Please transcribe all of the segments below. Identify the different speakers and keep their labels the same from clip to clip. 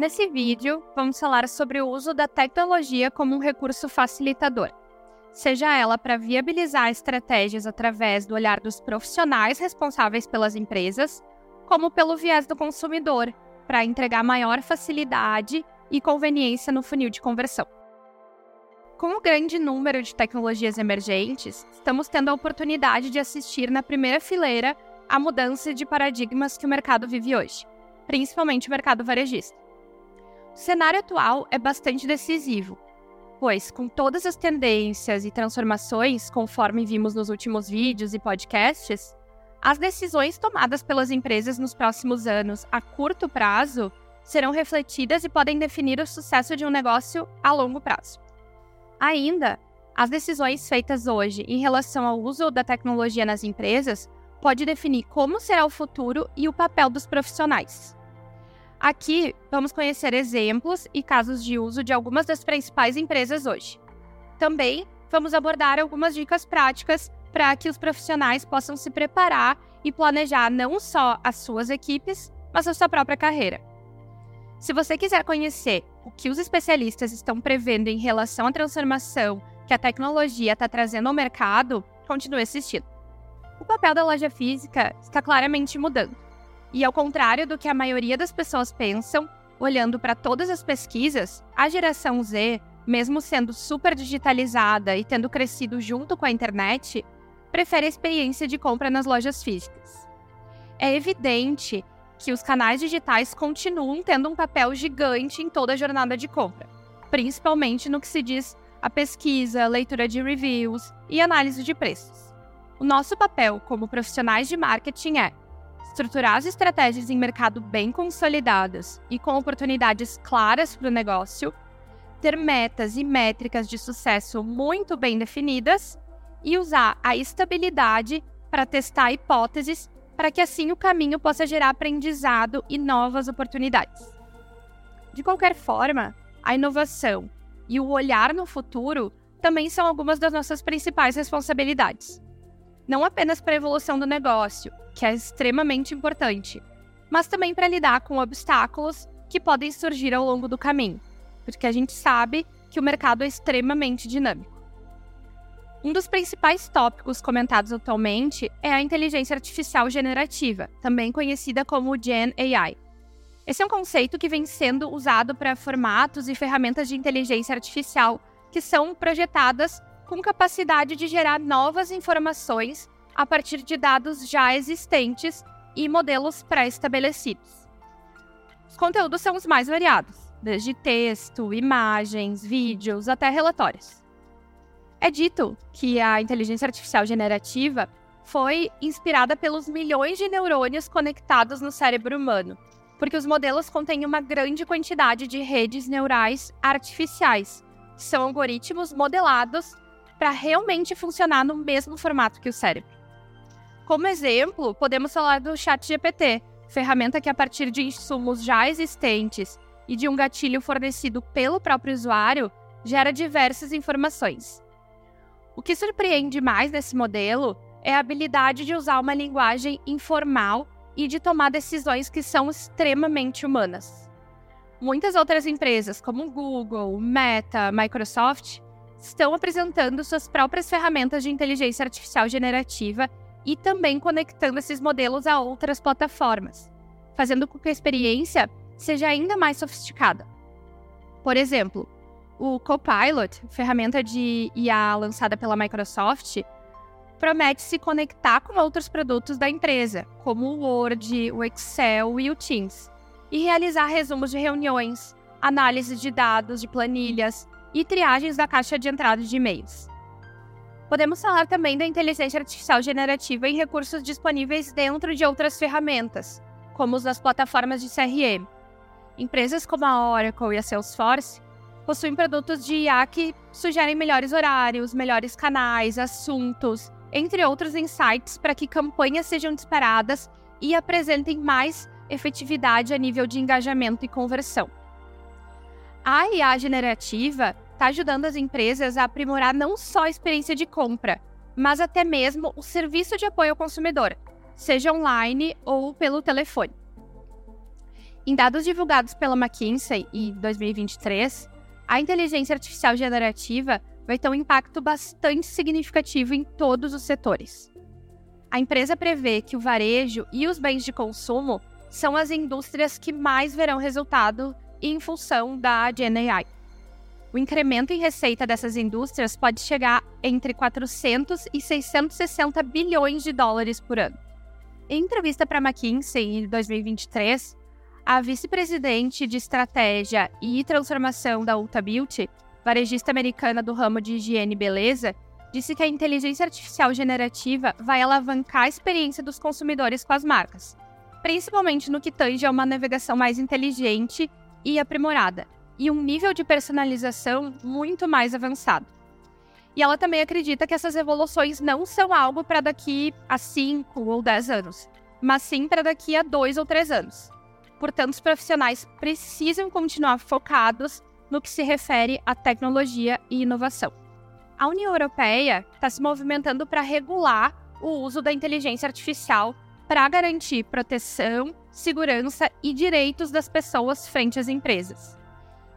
Speaker 1: Nesse vídeo, vamos falar sobre o uso da tecnologia como um recurso facilitador, seja ela para viabilizar estratégias através do olhar dos profissionais responsáveis pelas empresas, como pelo viés do consumidor, para entregar maior facilidade e conveniência no funil de conversão. Com o grande número de tecnologias emergentes, estamos tendo a oportunidade de assistir na primeira fileira a mudança de paradigmas que o mercado vive hoje, principalmente o mercado varejista. O cenário atual é bastante decisivo, pois, com todas as tendências e transformações, conforme vimos nos últimos vídeos e podcasts, as decisões tomadas pelas empresas nos próximos anos a curto prazo serão refletidas e podem definir o sucesso de um negócio a longo prazo. Ainda, as decisões feitas hoje em relação ao uso da tecnologia nas empresas pode definir como será o futuro e o papel dos profissionais. Aqui vamos conhecer exemplos e casos de uso de algumas das principais empresas hoje. Também vamos abordar algumas dicas práticas para que os profissionais possam se preparar e planejar não só as suas equipes, mas a sua própria carreira. Se você quiser conhecer o que os especialistas estão prevendo em relação à transformação que a tecnologia está trazendo ao mercado, continue assistindo. O papel da loja física está claramente mudando. E ao contrário do que a maioria das pessoas pensam, olhando para todas as pesquisas, a geração Z, mesmo sendo super digitalizada e tendo crescido junto com a internet, prefere a experiência de compra nas lojas físicas. É evidente que os canais digitais continuam tendo um papel gigante em toda a jornada de compra, principalmente no que se diz a pesquisa, leitura de reviews e análise de preços. O nosso papel como profissionais de marketing é estruturar as estratégias em mercado bem consolidadas e com oportunidades claras para o negócio, ter metas e métricas de sucesso muito bem definidas e usar a estabilidade para testar hipóteses para que assim o caminho possa gerar aprendizado e novas oportunidades. De qualquer forma, a inovação e o olhar no futuro também são algumas das nossas principais responsabilidades não apenas para a evolução do negócio, que é extremamente importante, mas também para lidar com obstáculos que podem surgir ao longo do caminho, porque a gente sabe que o mercado é extremamente dinâmico. Um dos principais tópicos comentados atualmente é a inteligência artificial generativa, também conhecida como Gen AI. Esse é um conceito que vem sendo usado para formatos e ferramentas de inteligência artificial que são projetadas com capacidade de gerar novas informações a partir de dados já existentes e modelos pré-estabelecidos. Os conteúdos são os mais variados, desde texto, imagens, vídeos até relatórios. É dito que a inteligência artificial generativa foi inspirada pelos milhões de neurônios conectados no cérebro humano, porque os modelos contêm uma grande quantidade de redes neurais artificiais, que são algoritmos modelados para realmente funcionar no mesmo formato que o cérebro. Como exemplo, podemos falar do ChatGPT, ferramenta que, a partir de insumos já existentes e de um gatilho fornecido pelo próprio usuário, gera diversas informações. O que surpreende mais nesse modelo é a habilidade de usar uma linguagem informal e de tomar decisões que são extremamente humanas. Muitas outras empresas, como Google, Meta, Microsoft, estão apresentando suas próprias ferramentas de inteligência artificial generativa e também conectando esses modelos a outras plataformas, fazendo com que a experiência seja ainda mais sofisticada. Por exemplo, o Copilot, ferramenta de IA lançada pela Microsoft, promete se conectar com outros produtos da empresa, como o Word, o Excel e o Teams, e realizar resumos de reuniões, análise de dados de planilhas, e triagens da caixa de entrada de e-mails. Podemos falar também da inteligência artificial generativa em recursos disponíveis dentro de outras ferramentas, como os das plataformas de CRM. Empresas como a Oracle e a Salesforce possuem produtos de IA que sugerem melhores horários, melhores canais, assuntos, entre outros insights para que campanhas sejam disparadas e apresentem mais efetividade a nível de engajamento e conversão. A IA generativa está ajudando as empresas a aprimorar não só a experiência de compra, mas até mesmo o serviço de apoio ao consumidor, seja online ou pelo telefone. Em dados divulgados pela McKinsey em 2023, a inteligência artificial generativa vai ter um impacto bastante significativo em todos os setores. A empresa prevê que o varejo e os bens de consumo são as indústrias que mais verão resultado em função da GenAI. O incremento em receita dessas indústrias pode chegar entre 400 e 660 bilhões de dólares por ano. Em entrevista para McKinsey em 2023, a vice-presidente de estratégia e transformação da Ulta Beauty, varejista americana do ramo de higiene e beleza, disse que a inteligência artificial generativa vai alavancar a experiência dos consumidores com as marcas, principalmente no que tange a uma navegação mais inteligente e aprimorada, e um nível de personalização muito mais avançado. E ela também acredita que essas evoluções não são algo para daqui a 5 ou 10 anos, mas sim para daqui a 2 ou 3 anos. Portanto, os profissionais precisam continuar focados no que se refere à tecnologia e inovação. A União Europeia está se movimentando para regular o uso da inteligência artificial para garantir proteção, segurança e direitos das pessoas frente às empresas.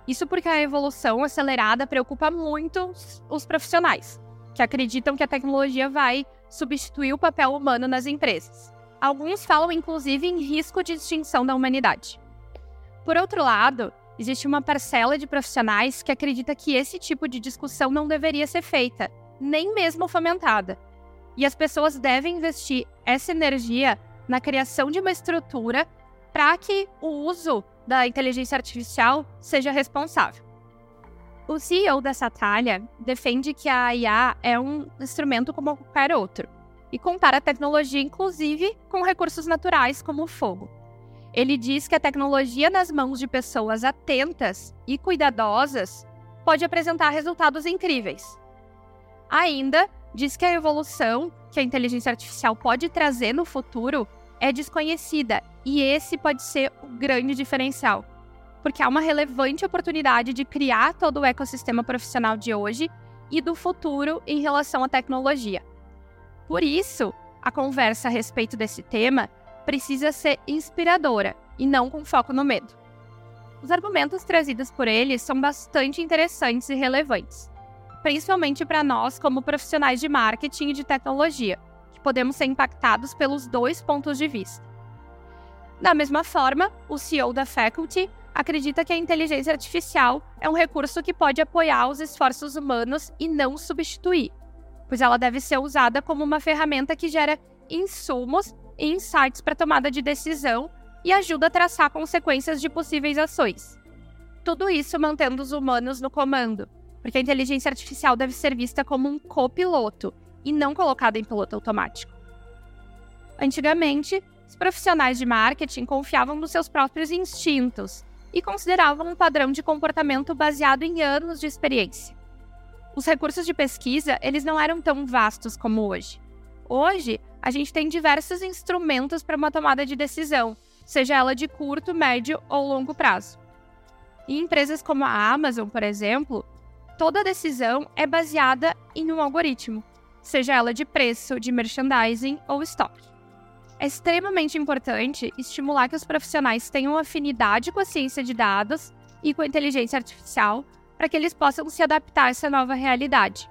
Speaker 1: Isso porque a evolução acelerada preocupa muito os profissionais, que acreditam que a tecnologia vai substituir o papel humano nas empresas. Alguns falam inclusive em risco de extinção da humanidade. Por outro lado, existe uma parcela de profissionais que acredita que esse tipo de discussão não deveria ser feita, nem mesmo fomentada. E as pessoas devem investir essa energia na criação de uma estrutura para que o uso da inteligência artificial seja responsável. O CEO da Satalha defende que a IA é um instrumento como qualquer outro e compara a tecnologia, inclusive, com recursos naturais como o fogo. Ele diz que a tecnologia nas mãos de pessoas atentas e cuidadosas pode apresentar resultados incríveis. Ainda diz que a evolução que a inteligência artificial pode trazer no futuro é desconhecida e esse pode ser o grande diferencial, porque há uma relevante oportunidade de criar todo o ecossistema profissional de hoje e do futuro em relação à tecnologia. Por isso, a conversa a respeito desse tema precisa ser inspiradora e não com foco no medo. Os argumentos trazidos por ele são bastante interessantes e relevantes, principalmente para nós como profissionais de marketing e de tecnologia podemos ser impactados pelos dois pontos de vista. Da mesma forma, o CEO da Faculty acredita que a inteligência artificial é um recurso que pode apoiar os esforços humanos e não substituir, pois ela deve ser usada como uma ferramenta que gera insumos e insights para tomada de decisão e ajuda a traçar consequências de possíveis ações. Tudo isso mantendo os humanos no comando, porque a inteligência artificial deve ser vista como um copiloto e não colocada em piloto automático. Antigamente, os profissionais de marketing confiavam nos seus próprios instintos e consideravam um padrão de comportamento baseado em anos de experiência. Os recursos de pesquisa, eles não eram tão vastos como hoje. Hoje, a gente tem diversos instrumentos para uma tomada de decisão, seja ela de curto, médio ou longo prazo. Em empresas como a Amazon, por exemplo, toda decisão é baseada em um algoritmo seja ela de preço, de merchandising ou estoque. É extremamente importante estimular que os profissionais tenham afinidade com a ciência de dados e com a inteligência artificial para que eles possam se adaptar a essa nova realidade.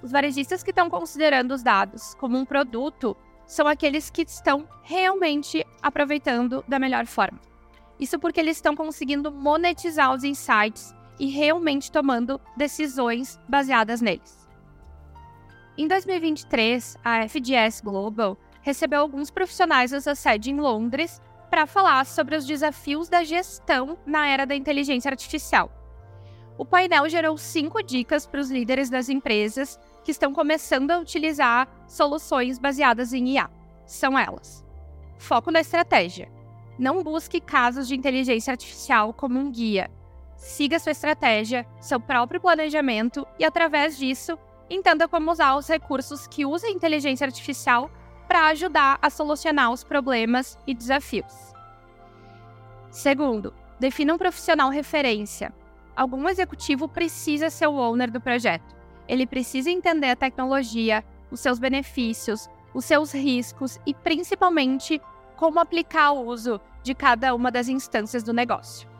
Speaker 1: Os varejistas que estão considerando os dados como um produto são aqueles que estão realmente aproveitando da melhor forma. Isso porque eles estão conseguindo monetizar os insights e realmente tomando decisões baseadas neles. Em 2023, a FGS Global recebeu alguns profissionais da sede em Londres para falar sobre os desafios da gestão na era da inteligência artificial. O painel gerou cinco dicas para os líderes das empresas que estão começando a utilizar soluções baseadas em IA. São elas: foco na estratégia. Não busque casos de inteligência artificial como um guia. Siga sua estratégia, seu próprio planejamento e, através disso, entenda como usar os recursos que usa a inteligência artificial para ajudar a solucionar os problemas e desafios. Segundo, defina um profissional referência. Algum executivo precisa ser o owner do projeto. Ele precisa entender a tecnologia, os seus benefícios, os seus riscos e, principalmente, como aplicar o uso de cada uma das instâncias do negócio.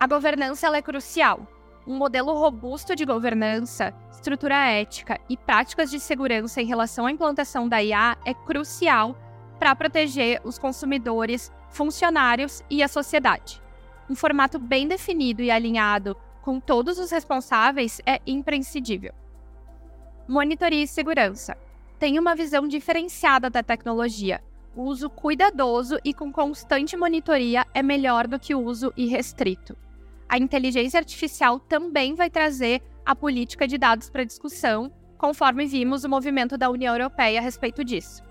Speaker 1: A governança é crucial. Um modelo robusto de governança, estrutura ética e práticas de segurança em relação à implantação da IA é crucial para proteger os consumidores, funcionários e a sociedade. Um formato bem definido e alinhado com todos os responsáveis é imprescindível. Monitoria e segurança. Tem uma visão diferenciada da tecnologia. O uso cuidadoso e com constante monitoria é melhor do que o uso irrestrito. A inteligência artificial também vai trazer a política de dados para discussão, conforme vimos o movimento da União Europeia a respeito disso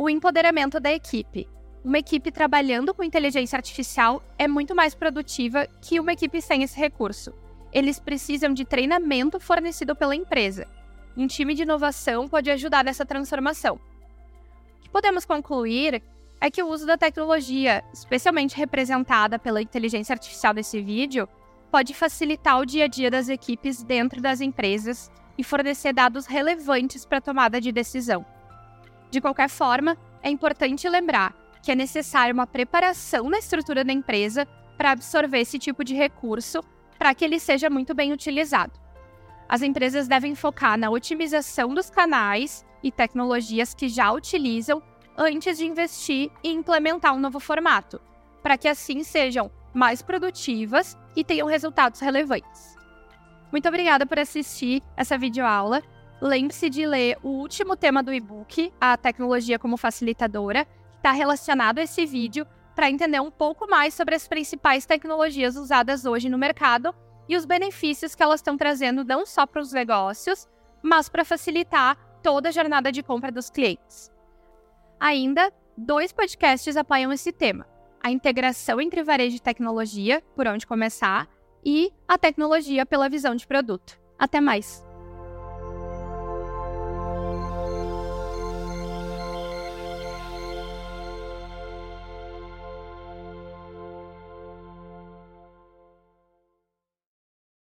Speaker 1: o empoderamento da equipe. Uma equipe trabalhando com inteligência artificial é muito mais produtiva que uma equipe sem esse recurso. Eles precisam de treinamento fornecido pela empresa. Um time de inovação pode ajudar nessa transformação. Podemos concluir é que o uso da tecnologia, especialmente representada pela inteligência artificial desse vídeo, pode facilitar o dia a dia das equipes dentro das empresas e fornecer dados relevantes para a tomada de decisão. De qualquer forma, é importante lembrar que é necessária uma preparação na estrutura da empresa para absorver esse tipo de recurso para que ele seja muito bem utilizado. As empresas devem focar na otimização dos canais e tecnologias que já utilizam antes de investir e implementar um novo formato, para que assim sejam mais produtivas e tenham resultados relevantes. Muito obrigada por assistir essa videoaula Lembre-se de ler o último tema do e-book, A Tecnologia como Facilitadora, que está relacionado a esse vídeo, para entender um pouco mais sobre as principais tecnologias usadas hoje no mercado e os benefícios que elas estão trazendo não só para os negócios, mas para facilitar toda a jornada de compra dos clientes. Ainda, dois podcasts apoiam esse tema: a integração entre varejo e tecnologia, por onde começar, e a tecnologia pela visão de produto. Até mais!